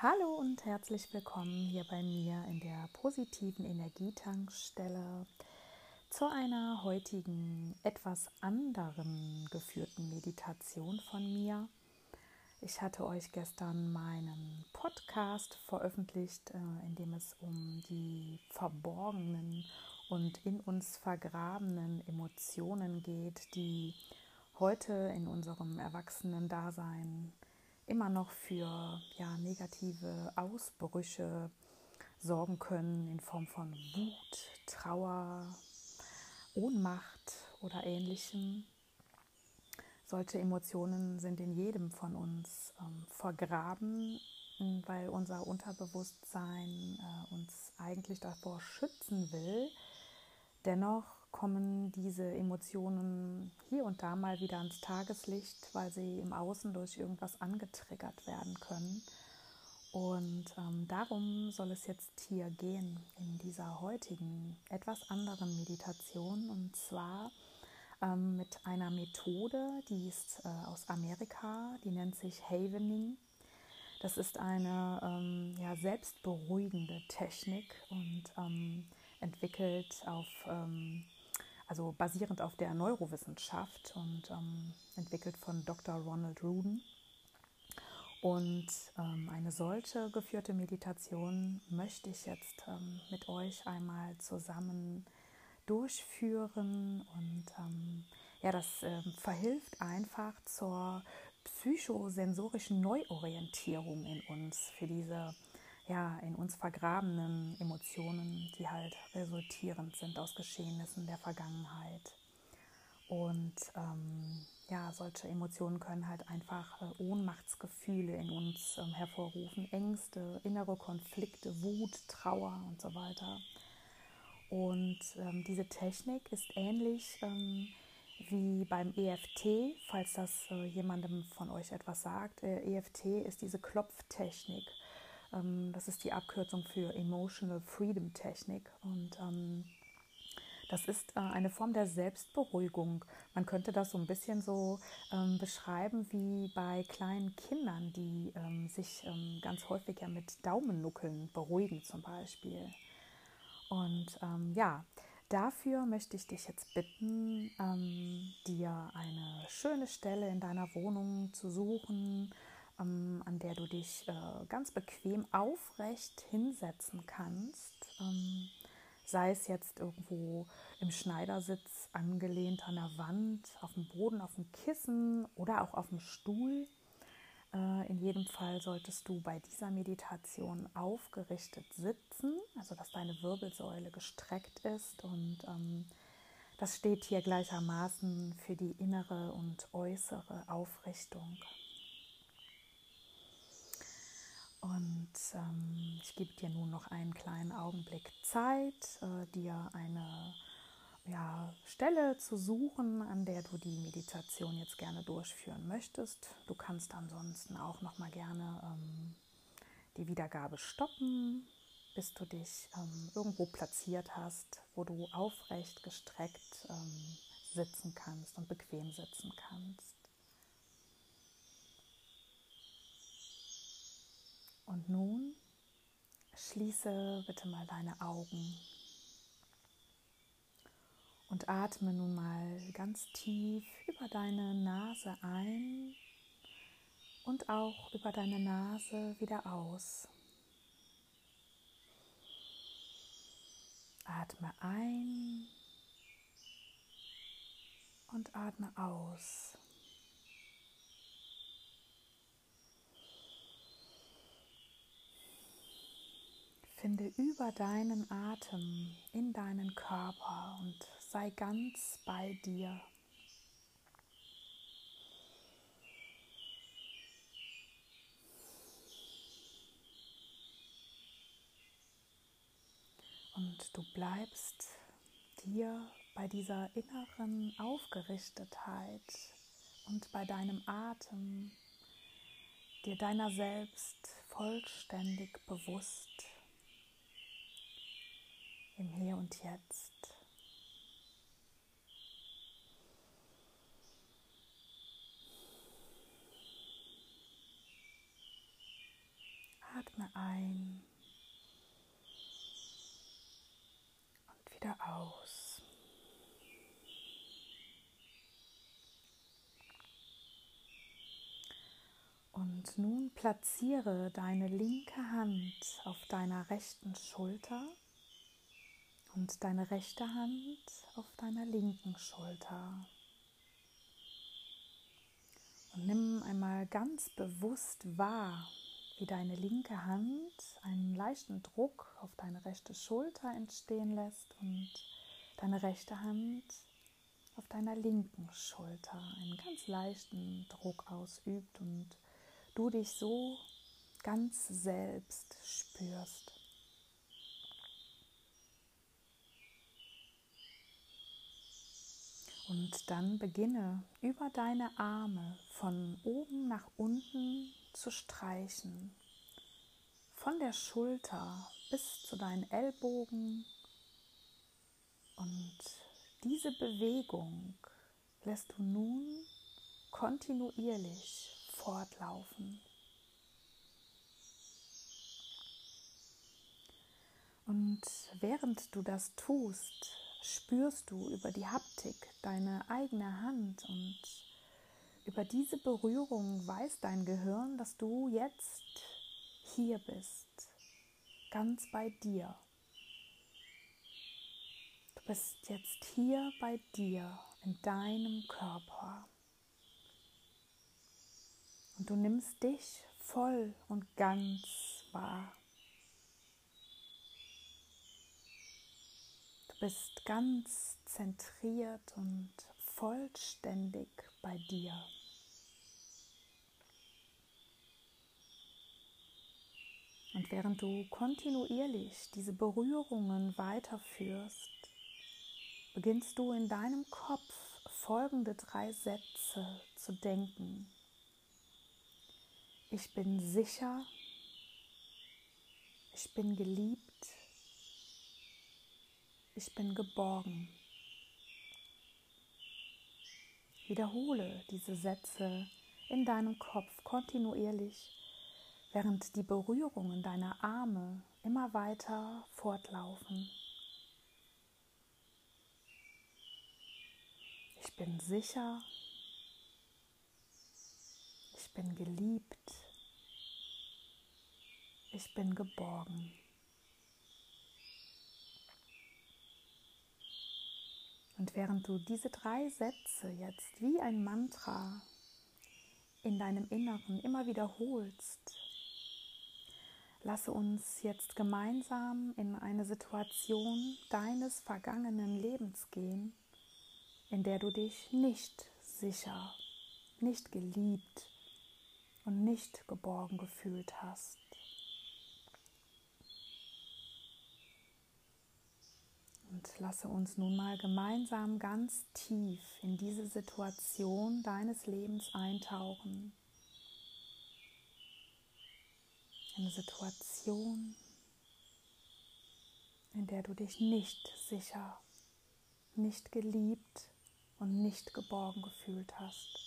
Hallo und herzlich willkommen hier bei mir in der positiven Energietankstelle zu einer heutigen etwas anderen geführten Meditation von mir. Ich hatte euch gestern meinen Podcast veröffentlicht, äh, in dem es um die verborgenen und in uns vergrabenen Emotionen geht, die heute in unserem Erwachsenen-Dasein immer noch für ja, negative Ausbrüche sorgen können in Form von Wut, Trauer, Ohnmacht oder ähnlichem. Solche Emotionen sind in jedem von uns ähm, vergraben, weil unser Unterbewusstsein äh, uns eigentlich davor schützen will. Dennoch kommen diese Emotionen hier und da mal wieder ans Tageslicht, weil sie im Außen durch irgendwas angetriggert werden können. Und ähm, darum soll es jetzt hier gehen in dieser heutigen, etwas anderen Meditation. Und zwar ähm, mit einer Methode, die ist äh, aus Amerika, die nennt sich Havening. Das ist eine ähm, ja, selbstberuhigende Technik und ähm, entwickelt auf ähm, also basierend auf der Neurowissenschaft und ähm, entwickelt von Dr. Ronald Ruden. Und ähm, eine solche geführte Meditation möchte ich jetzt ähm, mit euch einmal zusammen durchführen. Und ähm, ja, das ähm, verhilft einfach zur psychosensorischen Neuorientierung in uns für diese ja, in uns vergrabenen Emotionen, die halt resultierend sind aus Geschehnissen der Vergangenheit. Und ähm, ja, solche Emotionen können halt einfach äh, Ohnmachtsgefühle in uns ähm, hervorrufen, Ängste, innere Konflikte, Wut, Trauer und so weiter. Und ähm, diese Technik ist ähnlich ähm, wie beim EFT, falls das äh, jemandem von euch etwas sagt. Äh, EFT ist diese Klopftechnik das ist die Abkürzung für Emotional Freedom Technik. Und ähm, das ist äh, eine Form der Selbstberuhigung. Man könnte das so ein bisschen so ähm, beschreiben wie bei kleinen Kindern, die ähm, sich ähm, ganz häufig ja mit Daumennuckeln beruhigen zum Beispiel. Und ähm, ja, dafür möchte ich dich jetzt bitten, dir eine schöne Stelle in deiner Wohnung zu suchen, ähm, an der du dich äh, ganz bequem aufrecht hinsetzen kannst. Ähm, sei es jetzt irgendwo im Schneidersitz angelehnt an der Wand, auf dem Boden, auf dem Kissen oder auch auf dem Stuhl. Äh, in jedem Fall solltest du bei dieser Meditation aufgerichtet sitzen, also dass deine Wirbelsäule gestreckt ist und ähm, das steht hier gleichermaßen für die innere und äußere Aufrichtung. Und ähm, ich gebe dir nun noch einen kleinen Augenblick Zeit, äh, dir eine ja, Stelle zu suchen, an der du die Meditation jetzt gerne durchführen möchtest. Du kannst ansonsten auch noch mal gerne ähm, die Wiedergabe stoppen, bis du dich ähm, irgendwo platziert hast, wo du aufrecht gestreckt ähm, sitzen kannst und bequem sitzen kannst. Und nun schließe bitte mal deine Augen und atme nun mal ganz tief über deine Nase ein und auch über deine Nase wieder aus. Atme ein und atme aus. Finde über deinen Atem in deinen Körper und sei ganz bei dir. Und du bleibst dir bei dieser inneren Aufgerichtetheit und bei deinem Atem, dir deiner selbst vollständig bewusst im Hier und Jetzt. Atme ein und wieder aus. Und nun platziere deine linke Hand auf deiner rechten Schulter und deine rechte Hand auf deiner linken Schulter. Und nimm einmal ganz bewusst wahr, wie deine linke Hand einen leichten Druck auf deine rechte Schulter entstehen lässt und deine rechte Hand auf deiner linken Schulter einen ganz leichten Druck ausübt und du dich so ganz selbst spürst. Und dann beginne über deine Arme von oben nach unten zu streichen. Von der Schulter bis zu deinen Ellbogen. Und diese Bewegung lässt du nun kontinuierlich fortlaufen. Und während du das tust, spürst du über die Haptik deine eigene Hand und über diese Berührung weiß dein Gehirn, dass du jetzt hier bist, ganz bei dir. Du bist jetzt hier bei dir, in deinem Körper. Und du nimmst dich voll und ganz wahr. Bist ganz zentriert und vollständig bei dir. Und während du kontinuierlich diese Berührungen weiterführst, beginnst du in deinem Kopf folgende drei Sätze zu denken. Ich bin sicher, ich bin geliebt, ich bin geborgen. Wiederhole diese Sätze in deinem Kopf kontinuierlich, während die Berührungen deiner Arme immer weiter fortlaufen. Ich bin sicher, ich bin geliebt, ich bin geborgen. Und während du diese drei Sätze jetzt wie ein Mantra in deinem Inneren immer wiederholst, lasse uns jetzt gemeinsam in eine Situation deines vergangenen Lebens gehen, in der du dich nicht sicher, nicht geliebt und nicht geborgen gefühlt hast. Und lasse uns nun mal gemeinsam ganz tief in diese Situation deines Lebens eintauchen. Eine Situation, in der du dich nicht sicher, nicht geliebt und nicht geborgen gefühlt hast.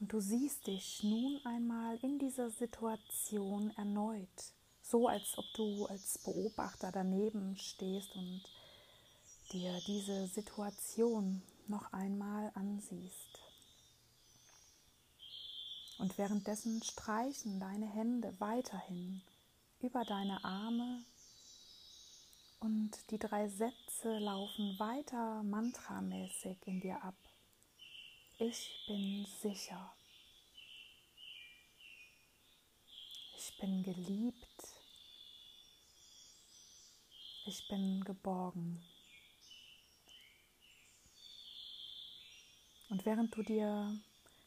Und du siehst dich nun einmal in dieser Situation erneut so als ob du als Beobachter daneben stehst und dir diese Situation noch einmal ansiehst. Und währenddessen streichen deine Hände weiterhin über deine Arme und die drei Sätze laufen weiter mantramäßig in dir ab. Ich bin sicher. Ich bin geliebt ich bin geborgen. Und während du dir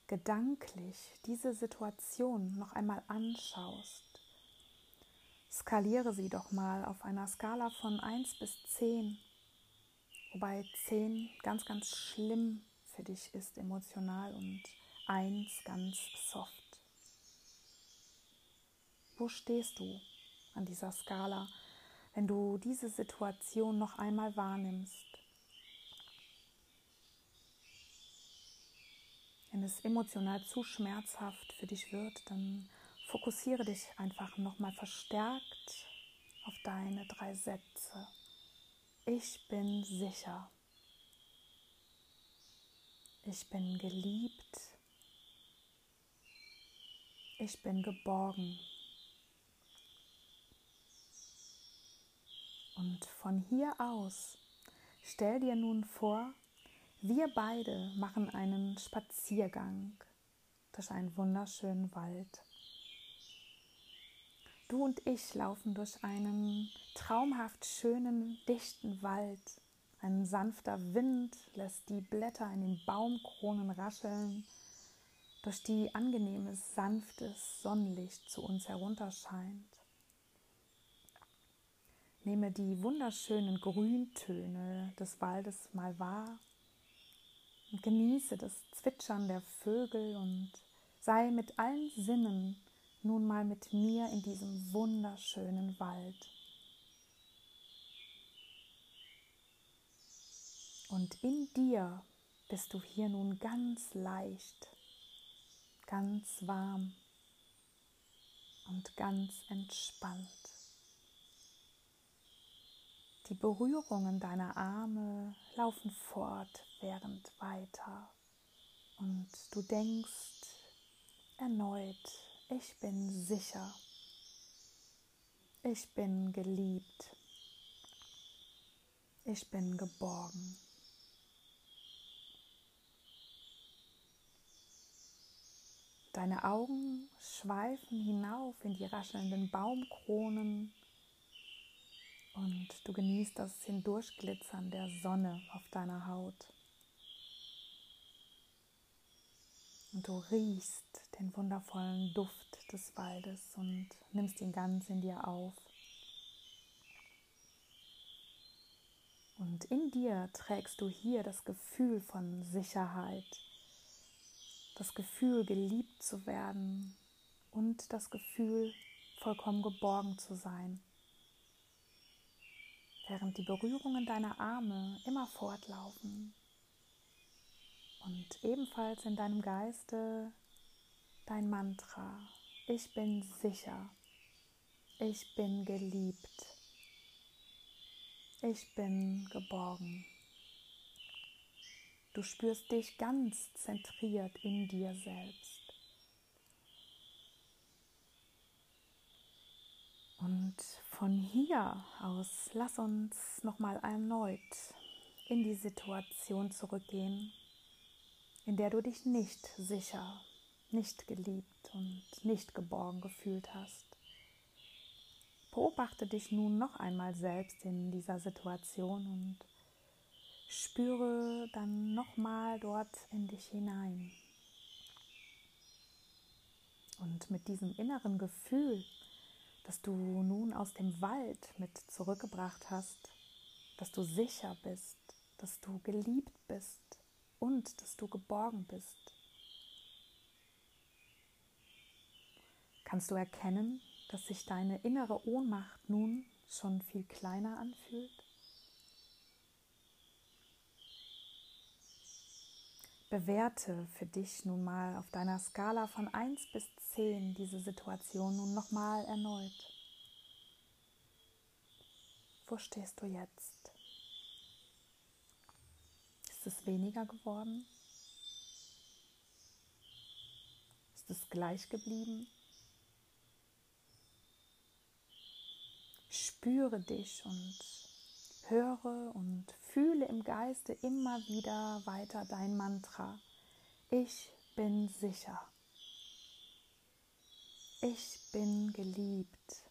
gedanklich diese Situation noch einmal anschaust, skaliere sie doch mal auf einer Skala von 1 bis 10, wobei 10 ganz, ganz schlimm für dich ist emotional und 1 ganz soft. Wo stehst du an dieser Skala? wenn du diese Situation noch einmal wahrnimmst. Wenn es emotional zu schmerzhaft für dich wird, dann fokussiere dich einfach nochmal verstärkt auf deine drei Sätze. Ich bin sicher. Ich bin geliebt. Ich bin geborgen. Und von hier aus stell dir nun vor, wir beide machen einen Spaziergang durch einen wunderschönen Wald. Du und ich laufen durch einen traumhaft schönen, dichten Wald. Ein sanfter Wind lässt die Blätter in den Baumkronen rascheln, durch die angenehmes, sanftes Sonnenlicht zu uns herunterscheint. Nehme die wunderschönen Grüntöne des Waldes mal wahr und genieße das Zwitschern der Vögel und sei mit allen Sinnen nun mal mit mir in diesem wunderschönen Wald. Und in dir bist du hier nun ganz leicht, ganz warm und ganz entspannt. Die Berührungen deiner Arme laufen fortwährend weiter und du denkst erneut ich bin sicher. Ich bin geliebt. Ich bin geborgen. Deine Augen schweifen hinauf in die raschelnden Baumkronen und du genießt das Hindurchglitzern der Sonne auf deiner Haut. Und du riechst den wundervollen Duft des Waldes und nimmst ihn ganz in dir auf. Und in dir trägst du hier das Gefühl von Sicherheit, das Gefühl, geliebt zu werden und das Gefühl, vollkommen geborgen zu sein. Während die Berührungen deiner Arme immer fortlaufen, und ebenfalls in deinem Geiste dein Mantra. Ich bin sicher. Ich bin geliebt. Ich bin geborgen. Du spürst dich ganz zentriert in dir selbst. Und von hier aus lass uns nochmal erneut in die Situation zurückgehen, in der du dich nicht sicher, nicht geliebt und nicht geborgen gefühlt hast. Beobachte dich nun noch einmal selbst in dieser Situation und spüre dann nochmal dort in dich hinein. Und mit diesem inneren Gefühl, das du nun aus dem Wald mit zurückgebracht hast, dass du sicher bist, dass du geliebt bist, und dass du geborgen bist. Kannst du erkennen, dass sich deine innere Ohnmacht nun schon viel kleiner anfühlt? Bewerte für dich nun mal auf deiner Skala von 1 bis 10 diese Situation nun nochmal erneut. Wo stehst du jetzt? Ist es weniger geworden? Ist es gleich geblieben? Spüre dich und höre und fühle im Geiste immer wieder weiter dein Mantra. Ich bin sicher. Ich bin geliebt.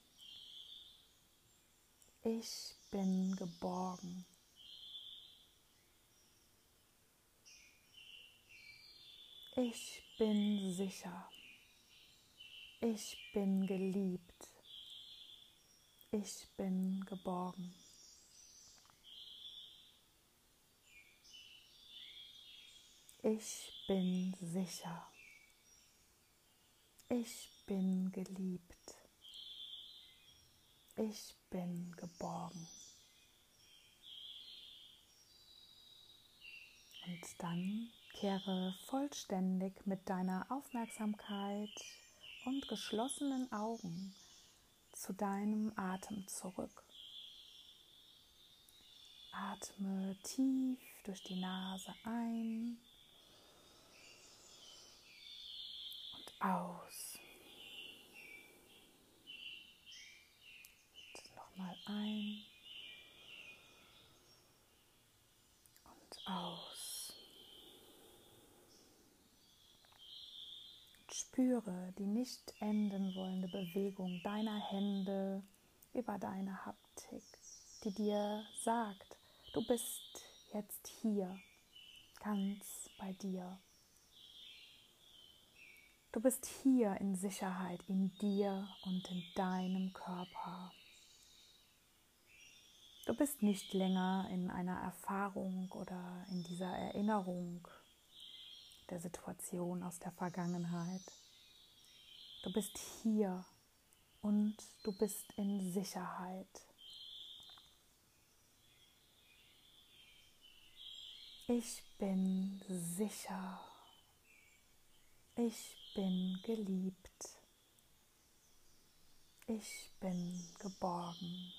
Ich bin geborgen. Ich bin sicher. Ich bin geliebt. Ich bin geborgen. Ich bin sicher. Ich bin geliebt. Ich bin geborgen. Und dann kehre vollständig mit deiner Aufmerksamkeit und geschlossenen Augen zu deinem Atem zurück. Atme tief durch die Nase ein und aus. Nochmal ein und aus. Und spüre die nicht enden wollende Bewegung deiner Hände über deine Haptik, die dir sagt, Du bist jetzt hier, ganz bei dir. Du bist hier in Sicherheit in dir und in deinem Körper. Du bist nicht länger in einer Erfahrung oder in dieser Erinnerung der Situation aus der Vergangenheit. Du bist hier und du bist in Sicherheit. Ich bin sicher. Ich bin geliebt. Ich bin geborgen.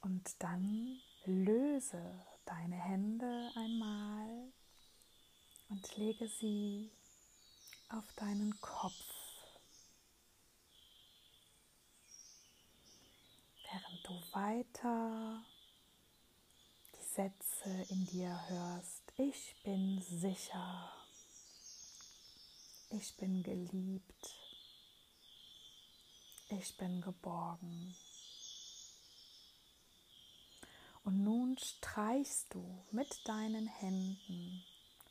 Und dann löse deine Hände einmal und lege sie auf deinen Kopf. während du weiter Sätze in dir hörst. Ich bin sicher. Ich bin geliebt. Ich bin geborgen. Und nun streichst du mit deinen Händen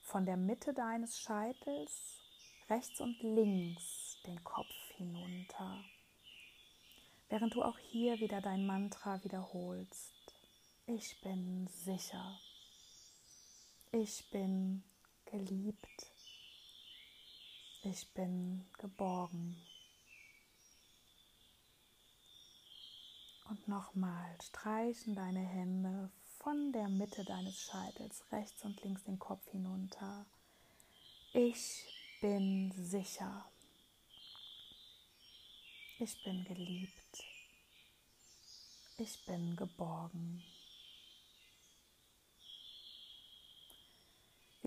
von der Mitte deines Scheitels rechts und links den Kopf hinunter während du auch hier wieder dein Mantra wiederholst. Ich bin sicher. Ich bin geliebt. Ich bin geborgen. Und nochmal streichen deine Hände von der Mitte deines Scheitels rechts und links den Kopf hinunter. Ich bin sicher. Ich bin geliebt. Ich bin geborgen.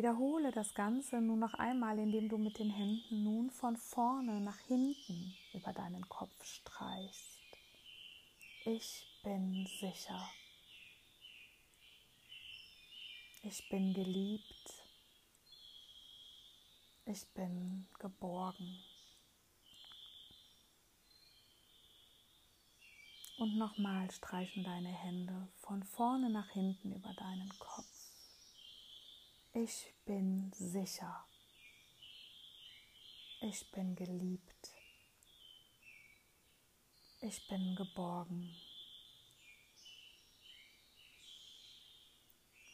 Wiederhole das Ganze nun noch einmal, indem du mit den Händen nun von vorne nach hinten über deinen Kopf streichst. Ich bin sicher. Ich bin geliebt. Ich bin geborgen. Und nochmal streichen deine Hände von vorne nach hinten über deinen Kopf. Ich bin sicher. Ich bin geliebt. Ich bin geborgen.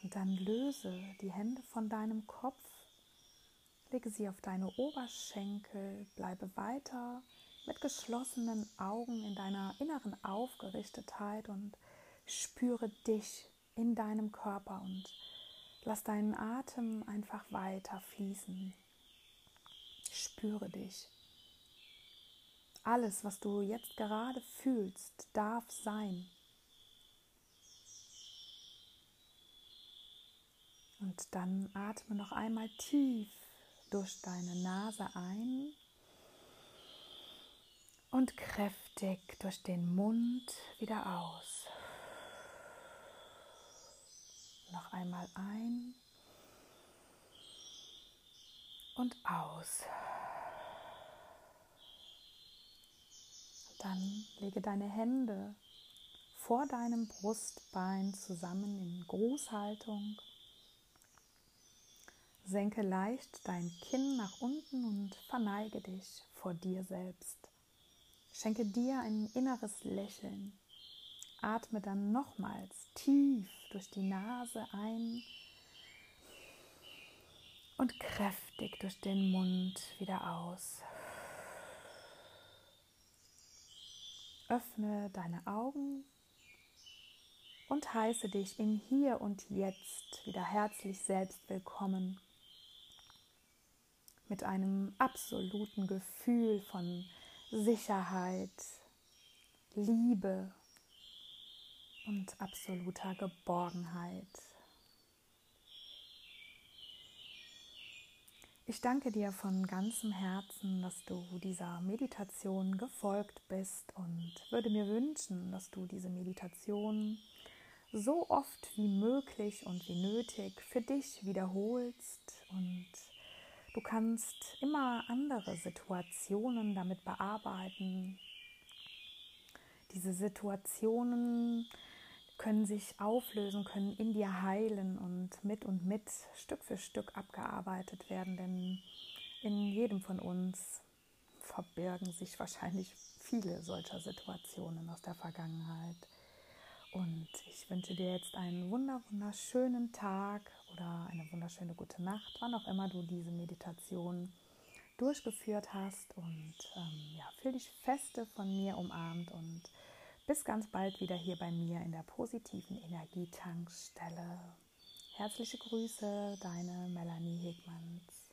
Und dann löse die Hände von deinem Kopf, lege sie auf deine Oberschenkel, bleibe weiter mit geschlossenen Augen in deiner inneren Aufgerichtetheit und spüre dich in deinem Körper und lass deinen Atem einfach weiter fließen. Spüre dich. Alles, was du jetzt gerade fühlst, darf sein. Und dann atme noch einmal tief durch deine Nase ein und kräftig durch den Mund wieder aus. Noch einmal ein und aus. Dann lege deine Hände vor deinem Brustbein zusammen in Grußhaltung. Senke leicht dein Kinn nach unten und verneige dich vor dir selbst. Schenke dir ein inneres Lächeln. Atme dann nochmals tief durch die Nase ein und kräftig durch den Mund wieder aus. Öffne deine Augen und heiße dich im Hier und Jetzt wieder herzlich selbst willkommen mit einem absoluten Gefühl von Sicherheit, Liebe und absoluter Geborgenheit. Ich danke dir von ganzem Herzen, dass du dieser Meditation gefolgt bist und würde mir wünschen, dass du diese Meditation so oft wie möglich und wie nötig für dich wiederholst und du kannst immer andere Situationen damit bearbeiten. Diese Situationen können sich auflösen, können in dir heilen und mit und mit Stück für Stück abgearbeitet werden, denn in jedem von uns verbirgen sich wahrscheinlich viele solcher Situationen aus der Vergangenheit. Und ich wünsche dir jetzt einen wunder wunderschönen Tag oder eine wunderschöne gute Nacht, wann auch immer du diese Meditation durchgeführt hast. Und ähm, ja, fühl dich feste von mir umarmt und bis ganz bald wieder hier bei mir in der positiven Energietankstelle. Herzliche Grüße, deine Melanie Hegmanns.